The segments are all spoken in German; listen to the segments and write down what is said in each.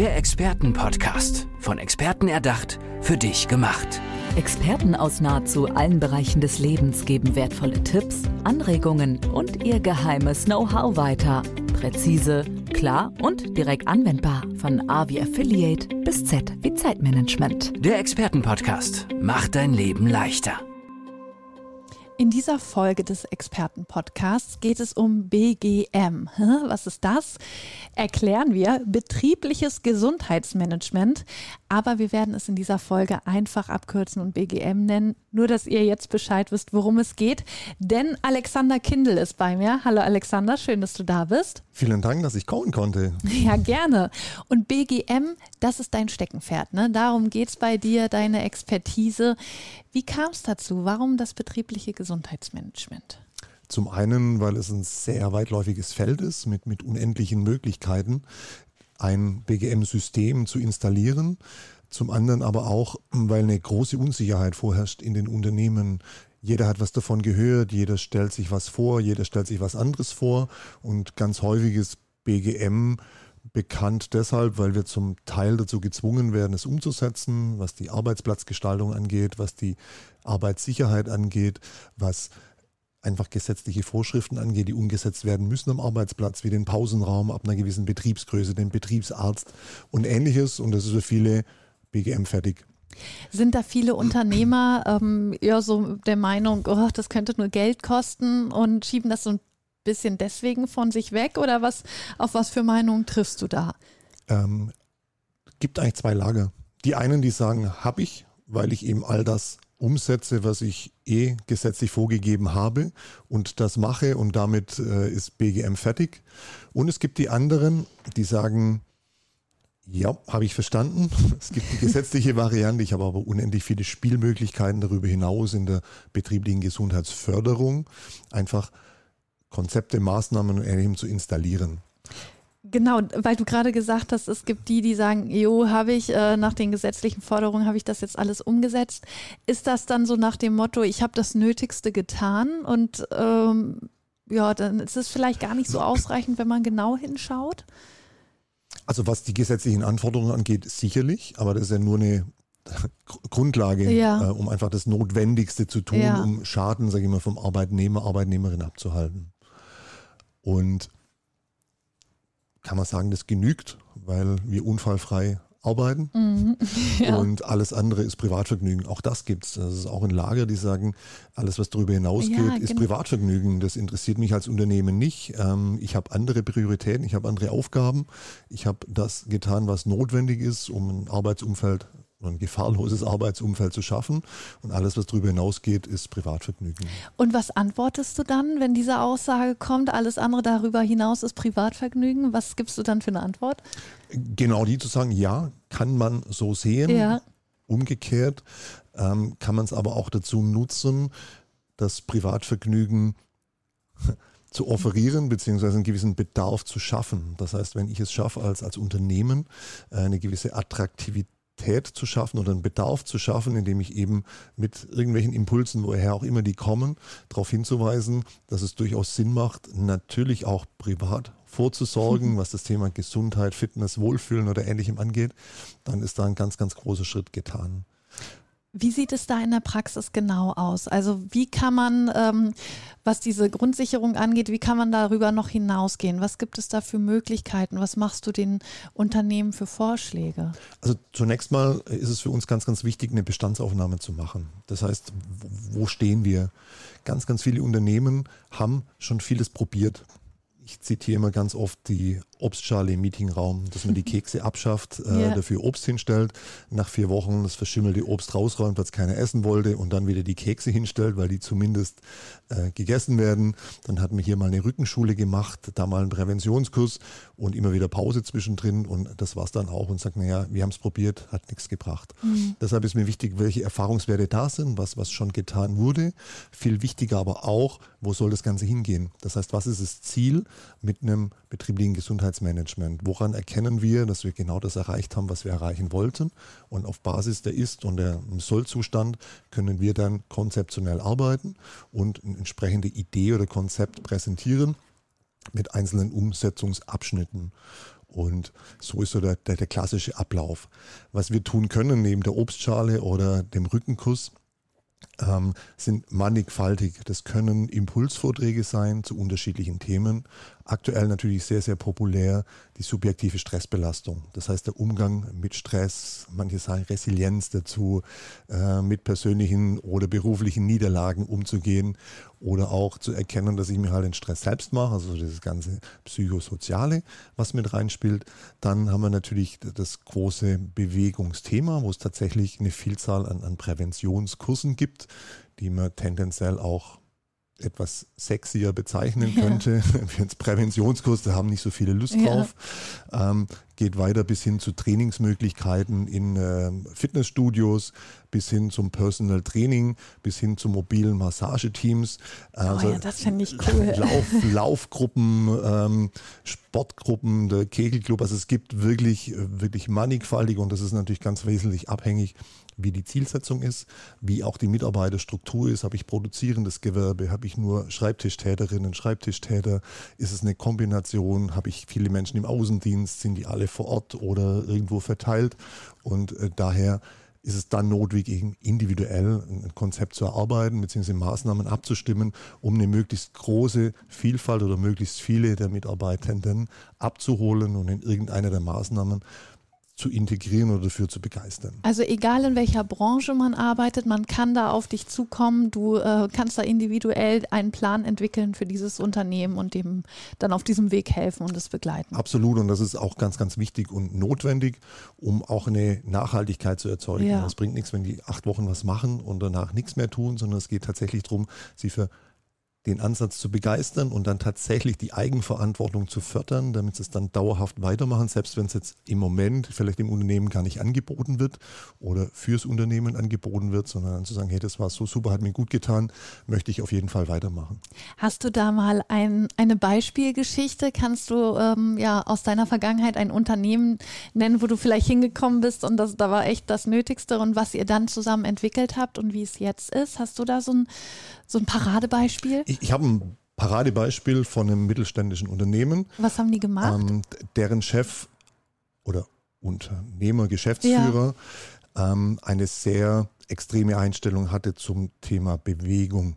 Der Expertenpodcast. Von Experten erdacht, für dich gemacht. Experten aus nahezu allen Bereichen des Lebens geben wertvolle Tipps, Anregungen und ihr geheimes Know-how weiter. Präzise, klar und direkt anwendbar. Von A wie Affiliate bis Z wie Zeitmanagement. Der Expertenpodcast macht dein Leben leichter. In dieser Folge des Expertenpodcasts geht es um BGM. Was ist das? Erklären wir betriebliches Gesundheitsmanagement, aber wir werden es in dieser Folge einfach abkürzen und BGM nennen, nur dass ihr jetzt Bescheid wisst, worum es geht. Denn Alexander Kindl ist bei mir. Hallo Alexander, schön, dass du da bist. Vielen Dank, dass ich kommen konnte. Ja, gerne. Und BGM, das ist dein Steckenpferd. Ne? Darum geht es bei dir, deine Expertise. Wie kam es dazu? Warum das betriebliche Gesundheitsmanagement? Zum einen, weil es ein sehr weitläufiges Feld ist mit, mit unendlichen Möglichkeiten, ein BGM-System zu installieren. Zum anderen aber auch, weil eine große Unsicherheit vorherrscht in den Unternehmen. Jeder hat was davon gehört, jeder stellt sich was vor, jeder stellt sich was anderes vor und ganz häufiges BGM bekannt deshalb, weil wir zum Teil dazu gezwungen werden, es umzusetzen, was die Arbeitsplatzgestaltung angeht, was die Arbeitssicherheit angeht, was einfach gesetzliche Vorschriften angeht, die umgesetzt werden müssen am Arbeitsplatz, wie den Pausenraum ab einer gewissen Betriebsgröße, den Betriebsarzt und ähnliches. Und das ist für viele BGM fertig. Sind da viele Unternehmer ähm, ja so der Meinung, oh, das könnte nur Geld kosten und schieben das so ein bisschen deswegen von sich weg oder was, auf was für Meinungen triffst du da? Ähm, gibt eigentlich zwei Lager. Die einen, die sagen, habe ich, weil ich eben all das umsetze, was ich eh gesetzlich vorgegeben habe und das mache und damit äh, ist BGM fertig. Und es gibt die anderen, die sagen, ja, habe ich verstanden. Es gibt die gesetzliche Variante. Ich habe aber unendlich viele Spielmöglichkeiten darüber hinaus in der betrieblichen Gesundheitsförderung. Einfach Konzepte, Maßnahmen und Ähnlichem zu installieren. Genau, weil du gerade gesagt hast, es gibt die, die sagen, jo, habe ich äh, nach den gesetzlichen Forderungen, habe ich das jetzt alles umgesetzt. Ist das dann so nach dem Motto, ich habe das Nötigste getan und ähm, ja, dann ist es vielleicht gar nicht so ausreichend, wenn man genau hinschaut? Also was die gesetzlichen Anforderungen angeht, sicherlich, aber das ist ja nur eine Grundlage, ja. äh, um einfach das Notwendigste zu tun, ja. um Schaden, sage ich mal, vom Arbeitnehmer, Arbeitnehmerin abzuhalten. Und kann man sagen, das genügt, weil wir unfallfrei arbeiten mhm. ja. und alles andere ist Privatvergnügen. Auch das gibt es. Das ist auch ein Lager, die sagen, alles, was darüber hinausgeht, ja, ist genau. Privatvergnügen. Das interessiert mich als Unternehmen nicht. Ähm, ich habe andere Prioritäten, ich habe andere Aufgaben. Ich habe das getan, was notwendig ist, um ein Arbeitsumfeld ein gefahrloses Arbeitsumfeld zu schaffen. Und alles, was darüber hinausgeht, ist Privatvergnügen. Und was antwortest du dann, wenn diese Aussage kommt, alles andere darüber hinaus ist Privatvergnügen? Was gibst du dann für eine Antwort? Genau die zu sagen, ja, kann man so sehen. Ja. Umgekehrt ähm, kann man es aber auch dazu nutzen, das Privatvergnügen zu offerieren, beziehungsweise einen gewissen Bedarf zu schaffen. Das heißt, wenn ich es schaffe, als, als Unternehmen äh, eine gewisse Attraktivität Qualität zu schaffen oder einen Bedarf zu schaffen, indem ich eben mit irgendwelchen Impulsen, woher auch immer die kommen, darauf hinzuweisen, dass es durchaus Sinn macht, natürlich auch privat vorzusorgen, was das Thema Gesundheit, Fitness, Wohlfühlen oder ähnlichem angeht, dann ist da ein ganz, ganz großer Schritt getan. Wie sieht es da in der Praxis genau aus? Also wie kann man, ähm, was diese Grundsicherung angeht, wie kann man darüber noch hinausgehen? Was gibt es da für Möglichkeiten? Was machst du den Unternehmen für Vorschläge? Also zunächst mal ist es für uns ganz, ganz wichtig, eine Bestandsaufnahme zu machen. Das heißt, wo stehen wir? Ganz, ganz viele Unternehmen haben schon vieles probiert ich zitiere immer ganz oft die Obstschale im Meetingraum, dass man die Kekse abschafft, äh, yeah. dafür Obst hinstellt, nach vier Wochen das verschimmelte Obst rausräumt, was keiner essen wollte und dann wieder die Kekse hinstellt, weil die zumindest äh, gegessen werden. Dann hat man hier mal eine Rückenschule gemacht, da mal einen Präventionskurs und immer wieder Pause zwischendrin und das war es dann auch und sagt, naja, wir haben es probiert, hat nichts gebracht. Mhm. Deshalb ist mir wichtig, welche Erfahrungswerte da sind, was, was schon getan wurde. Viel wichtiger aber auch, wo soll das Ganze hingehen? Das heißt, was ist das Ziel? mit einem betrieblichen Gesundheitsmanagement. Woran erkennen wir, dass wir genau das erreicht haben, was wir erreichen wollten? Und auf Basis der Ist- und der Soll-Zustand können wir dann konzeptionell arbeiten und eine entsprechende Idee oder Konzept präsentieren mit einzelnen Umsetzungsabschnitten. Und so ist so der, der, der klassische Ablauf. Was wir tun können neben der Obstschale oder dem Rückenkuss, ähm, sind mannigfaltig. Das können Impulsvorträge sein zu unterschiedlichen Themen. Aktuell natürlich sehr, sehr populär die subjektive Stressbelastung. Das heißt, der Umgang mit Stress, manche sagen Resilienz dazu, äh, mit persönlichen oder beruflichen Niederlagen umzugehen oder auch zu erkennen, dass ich mir halt den Stress selbst mache, also das ganze Psychosoziale, was mit reinspielt. Dann haben wir natürlich das große Bewegungsthema, wo es tatsächlich eine Vielzahl an, an Präventionskursen gibt, die man tendenziell auch etwas sexier bezeichnen könnte. Ja. Jetzt Präventionskurs, da haben nicht so viele Lust drauf. Ja. Ähm, geht weiter bis hin zu Trainingsmöglichkeiten in äh, Fitnessstudios, bis hin zum Personal Training, bis hin zu mobilen Massageteams. Also oh ja, das finde ich cool. Lauf, Laufgruppen, ähm, Sportgruppen, der Kegelclub. Also es gibt wirklich, wirklich mannigfaltig und das ist natürlich ganz wesentlich abhängig wie die Zielsetzung ist, wie auch die Mitarbeiterstruktur ist. Habe ich produzierendes Gewerbe? Habe ich nur Schreibtischtäterinnen, Schreibtischtäter? Ist es eine Kombination? Habe ich viele Menschen im Außendienst? Sind die alle vor Ort oder irgendwo verteilt? Und äh, daher ist es dann notwendig, individuell ein Konzept zu erarbeiten bzw. Maßnahmen abzustimmen, um eine möglichst große Vielfalt oder möglichst viele der Mitarbeitenden abzuholen und in irgendeiner der Maßnahmen zu integrieren oder dafür zu begeistern. Also egal in welcher Branche man arbeitet, man kann da auf dich zukommen. Du äh, kannst da individuell einen Plan entwickeln für dieses Unternehmen und dem dann auf diesem Weg helfen und es begleiten. Absolut und das ist auch ganz, ganz wichtig und notwendig, um auch eine Nachhaltigkeit zu erzeugen. Es ja. bringt nichts, wenn die acht Wochen was machen und danach nichts mehr tun, sondern es geht tatsächlich darum, sie für den Ansatz zu begeistern und dann tatsächlich die Eigenverantwortung zu fördern, damit sie es dann dauerhaft weitermachen, selbst wenn es jetzt im Moment vielleicht im Unternehmen gar nicht angeboten wird oder fürs Unternehmen angeboten wird, sondern dann zu sagen, hey, das war so super, hat mir gut getan, möchte ich auf jeden Fall weitermachen. Hast du da mal ein, eine Beispielgeschichte? Kannst du ähm, ja aus deiner Vergangenheit ein Unternehmen nennen, wo du vielleicht hingekommen bist und das, da war echt das Nötigste und was ihr dann zusammen entwickelt habt und wie es jetzt ist? Hast du da so ein, so ein Paradebeispiel? Ich, ich habe ein Paradebeispiel von einem mittelständischen Unternehmen. Was haben die gemacht? Ähm, deren Chef oder Unternehmer, Geschäftsführer ja. ähm, eine sehr extreme Einstellung hatte zum Thema Bewegung.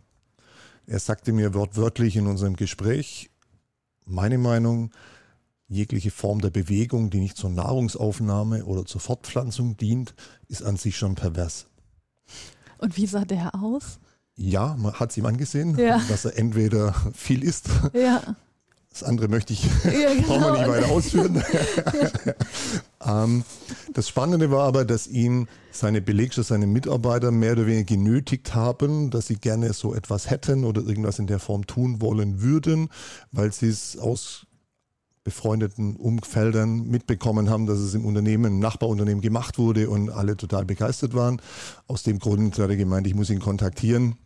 Er sagte mir wortwörtlich in unserem Gespräch, meine Meinung, jegliche Form der Bewegung, die nicht zur Nahrungsaufnahme oder zur Fortpflanzung dient, ist an sich schon pervers. Und wie sah der aus? Ja, man hat es ihm angesehen, ja. dass er entweder viel isst. Ja. Das andere möchte ich, ja, genau. brauchen wir nicht weiter ausführen. ähm, das Spannende war aber, dass ihn seine Belegschaft, seine Mitarbeiter mehr oder weniger genötigt haben, dass sie gerne so etwas hätten oder irgendwas in der Form tun wollen würden, weil sie es aus befreundeten Umfeldern mitbekommen haben, dass es im Unternehmen, im Nachbarunternehmen gemacht wurde und alle total begeistert waren. Aus dem Grund hat er gemeint, ich muss ihn kontaktieren.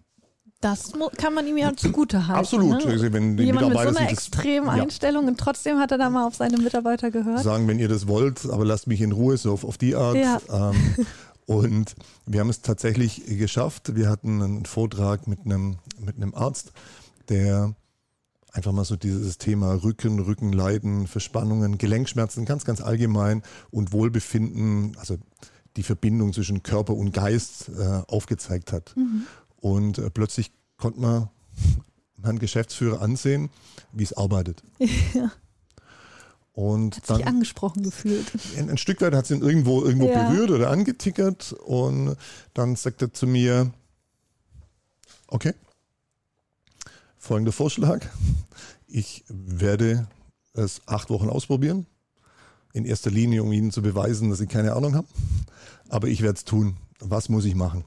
Das kann man ihm ja zugute halten. Absolut. Ne? Wenn die Jemand Mitarbeiter mit so einer extremen das, Einstellung ja. und trotzdem hat er da mal auf seine Mitarbeiter gehört. Sagen, wenn ihr das wollt, aber lasst mich in Ruhe, so auf, auf die Art. Ja. Ähm, und wir haben es tatsächlich geschafft. Wir hatten einen Vortrag mit einem, mit einem Arzt, der einfach mal so dieses Thema Rücken, Rückenleiden, Verspannungen, Gelenkschmerzen ganz, ganz allgemein und Wohlbefinden, also die Verbindung zwischen Körper und Geist äh, aufgezeigt hat. Mhm. Und äh, plötzlich konnte man Herrn Geschäftsführer ansehen, wie es arbeitet. Ja. Und hat dann, sich angesprochen gefühlt. Ein, ein, Stück weit hat es ihn irgendwo, irgendwo ja. berührt oder angetickert. Und dann sagt er zu mir, okay, folgender Vorschlag. Ich werde es acht Wochen ausprobieren. In erster Linie, um Ihnen zu beweisen, dass ich keine Ahnung habe. Aber ich werde es tun. Was muss ich machen?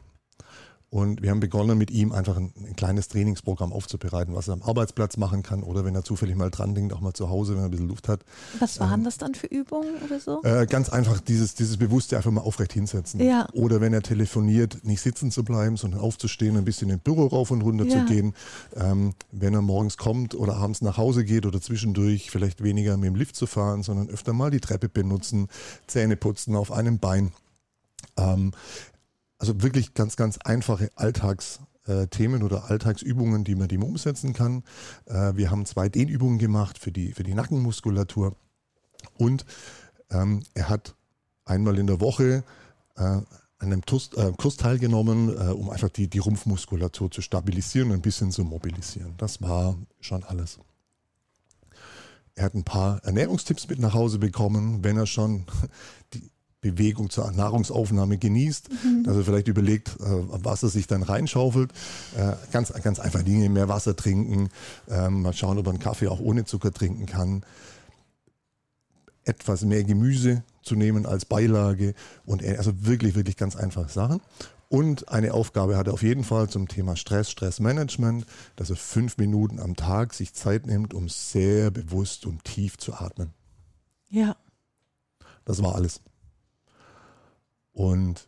Und wir haben begonnen, mit ihm einfach ein, ein, kleines Trainingsprogramm aufzubereiten, was er am Arbeitsplatz machen kann oder wenn er zufällig mal dran denkt, auch mal zu Hause, wenn er ein bisschen Luft hat. Was waren ähm, das dann für Übungen oder so? Äh, ganz einfach dieses, dieses Bewusste einfach mal aufrecht hinsetzen. Ja. Oder wenn er telefoniert, nicht sitzen zu bleiben, sondern aufzustehen, ein bisschen im Büro rauf und runter ja. zu gehen. Ähm, wenn er morgens kommt oder abends nach Hause geht oder zwischendurch vielleicht weniger mit dem Lift zu fahren, sondern öfter mal die Treppe benutzen, Zähne putzen auf einem Bein. Ähm, also wirklich ganz, ganz einfache Alltagsthemen oder Alltagsübungen, die man dem umsetzen kann. Äh, wir haben zwei Dehnübungen gemacht für die, für die Nackenmuskulatur. Und ähm, er hat einmal in der Woche äh, an einem Kurs, äh, Kurs teilgenommen, äh, um einfach die, die Rumpfmuskulatur zu stabilisieren und ein bisschen zu mobilisieren. Das war schon alles. Er hat ein paar Ernährungstipps mit nach Hause bekommen, wenn er schon die Bewegung zur Nahrungsaufnahme genießt, mhm. dass er vielleicht überlegt, äh, was er sich dann reinschaufelt. Äh, ganz, ganz einfach Dinge, mehr Wasser trinken, ähm, mal schauen, ob er einen Kaffee auch ohne Zucker trinken kann. Etwas mehr Gemüse zu nehmen als Beilage und also wirklich, wirklich ganz einfache Sachen. Und eine Aufgabe hat er auf jeden Fall zum Thema Stress, Stressmanagement, dass er fünf Minuten am Tag sich Zeit nimmt, um sehr bewusst und tief zu atmen. Ja. Das war alles. Und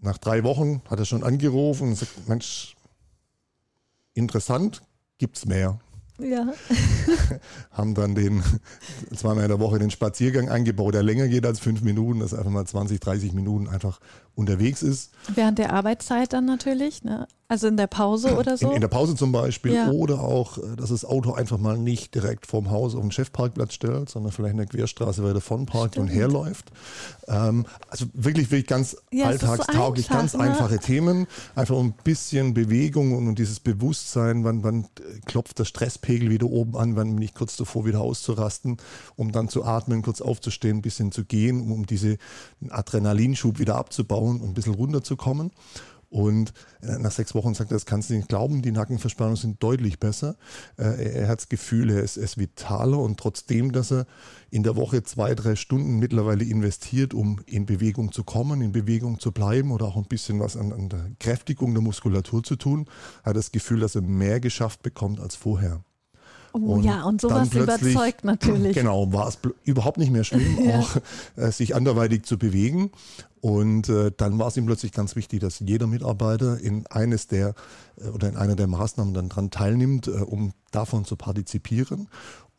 nach drei Wochen hat er schon angerufen und gesagt, Mensch, interessant, gibt's mehr. Ja. haben dann den zweimal in der Woche den Spaziergang eingebaut, der länger geht als fünf Minuten, dass er einfach mal 20, 30 Minuten einfach unterwegs ist. Während der Arbeitszeit dann natürlich, ne? Also in der Pause oder so? In, in der Pause zum Beispiel. Ja. Oder auch, äh, dass das Auto einfach mal nicht direkt vorm Haus auf den Chefparkplatz stellt, sondern vielleicht in der Querstraße weiter von parkt Stimmt. und herläuft. Ähm, also wirklich, wirklich ganz ja, alltagstauglich, so einfach, ganz ne? einfache Themen. Einfach ein bisschen Bewegung und, und dieses Bewusstsein, wann, wann klopft der Stresspegel wieder oben an, wann bin ich kurz davor wieder auszurasten, um dann zu atmen, kurz aufzustehen, ein bisschen zu gehen, um, um diesen Adrenalinschub wieder abzubauen und ein bisschen runterzukommen. Und nach sechs Wochen sagt er, das kannst du nicht glauben, die Nackenverspannungen sind deutlich besser. Äh, er hat das Gefühl, er ist, er ist vitaler und trotzdem, dass er in der Woche zwei, drei Stunden mittlerweile investiert, um in Bewegung zu kommen, in Bewegung zu bleiben oder auch ein bisschen was an, an der Kräftigung der Muskulatur zu tun, hat das Gefühl, dass er mehr geschafft bekommt als vorher. Oh und ja, und sowas überzeugt natürlich. Genau, war es überhaupt nicht mehr schlimm, ja. auch äh, sich anderweitig zu bewegen. Und äh, dann war es ihm plötzlich ganz wichtig, dass jeder Mitarbeiter in eines der äh, oder in einer der Maßnahmen dann dran teilnimmt, äh, um davon zu partizipieren.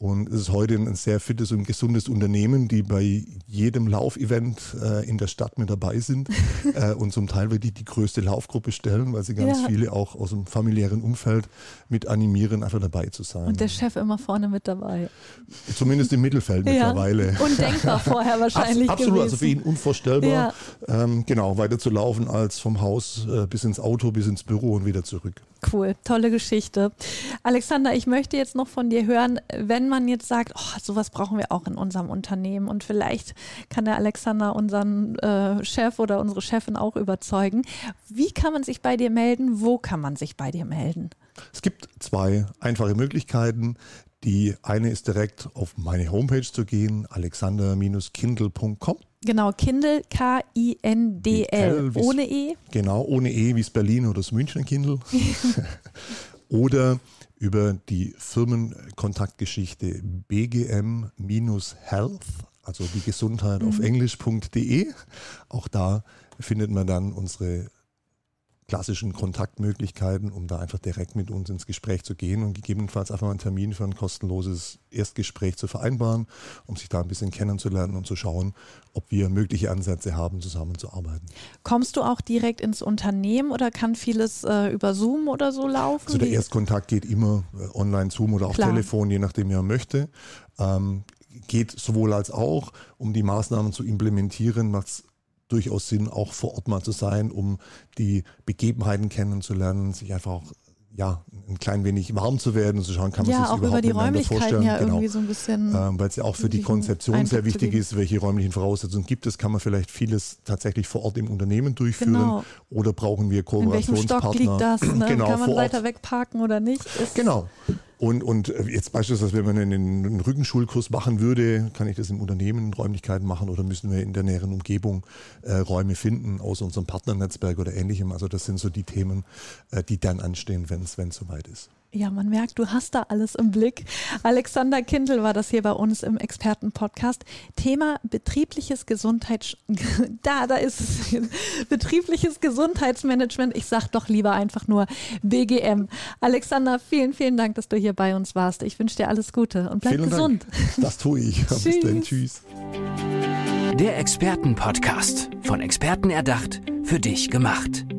Und es ist heute ein sehr fittes und gesundes Unternehmen, die bei jedem Laufevent äh, in der Stadt mit dabei sind äh, und zum Teil wirklich die größte Laufgruppe stellen, weil sie ganz ja. viele auch aus dem familiären Umfeld mit animieren, einfach dabei zu sein. Und der Chef immer vorne mit dabei. Zumindest im Mittelfeld ja. mittlerweile. Undenkbar vorher wahrscheinlich. Abs absolut, gewesen. also für ihn unvorstellbar, ja. ähm, genau, weiter zu laufen als vom Haus äh, bis ins Auto, bis ins Büro und wieder zurück. Cool, tolle Geschichte. Alexander, ich möchte jetzt noch von dir hören, wenn man jetzt sagt, oh, sowas brauchen wir auch in unserem Unternehmen und vielleicht kann der Alexander unseren äh, Chef oder unsere Chefin auch überzeugen. Wie kann man sich bei dir melden? Wo kann man sich bei dir melden? Es gibt zwei einfache Möglichkeiten. Die eine ist direkt auf meine Homepage zu gehen, alexander-kindle.com. Genau, Kindle, K-I-N-D-L, ohne E. Genau, ohne E, wie es Berlin oder das München Kindle. oder über die Firmenkontaktgeschichte bgm-health, also die Gesundheit mhm. auf englisch.de. Auch da findet man dann unsere klassischen Kontaktmöglichkeiten, um da einfach direkt mit uns ins Gespräch zu gehen und gegebenenfalls einfach einen Termin für ein kostenloses Erstgespräch zu vereinbaren, um sich da ein bisschen kennenzulernen und zu schauen, ob wir mögliche Ansätze haben, zusammenzuarbeiten. Kommst du auch direkt ins Unternehmen oder kann vieles äh, über Zoom oder so laufen? Also der Erstkontakt geht immer äh, online, Zoom oder auch Klar. Telefon, je nachdem, wie er möchte. Ähm, geht sowohl als auch, um die Maßnahmen zu implementieren, macht es durchaus Sinn, auch vor Ort mal zu sein, um die Begebenheiten kennenzulernen, sich einfach auch ja, ein klein wenig warm zu werden und zu schauen, kann man ja, sich auch überhaupt über die Räumlichkeiten vorstellen. Ja, genau. irgendwie so ein bisschen ähm, Weil es ja auch für die Konzeption sehr wichtig ist, welche räumlichen Voraussetzungen gibt es, kann man vielleicht vieles tatsächlich vor Ort im Unternehmen durchführen genau. oder brauchen wir Kooperationspartner. In welchem Stock liegt das? Ne? Genau, kann man weiter wegparken oder nicht? Ist genau. Und, und äh, jetzt beispielsweise, wenn man einen, einen Rückenschulkurs machen würde, kann ich das im Unternehmen in Räumlichkeiten machen oder müssen wir in der näheren Umgebung äh, Räume finden aus unserem Partnernetzwerk oder ähnlichem. Also das sind so die Themen, äh, die dann anstehen, wenn es soweit ist. Ja, man merkt, du hast da alles im Blick. Alexander Kindl war das hier bei uns im Expertenpodcast. Thema betriebliches Gesundheits... Da, da ist es. Betriebliches Gesundheitsmanagement. Ich sag doch lieber einfach nur BGM. Alexander, vielen, vielen Dank, dass du hier bei uns warst. Ich wünsche dir alles Gute und bleib vielen gesund. Dank. Das tue ich. Bis dann. Tschüss. Der Expertenpodcast. Von Experten erdacht, für dich gemacht.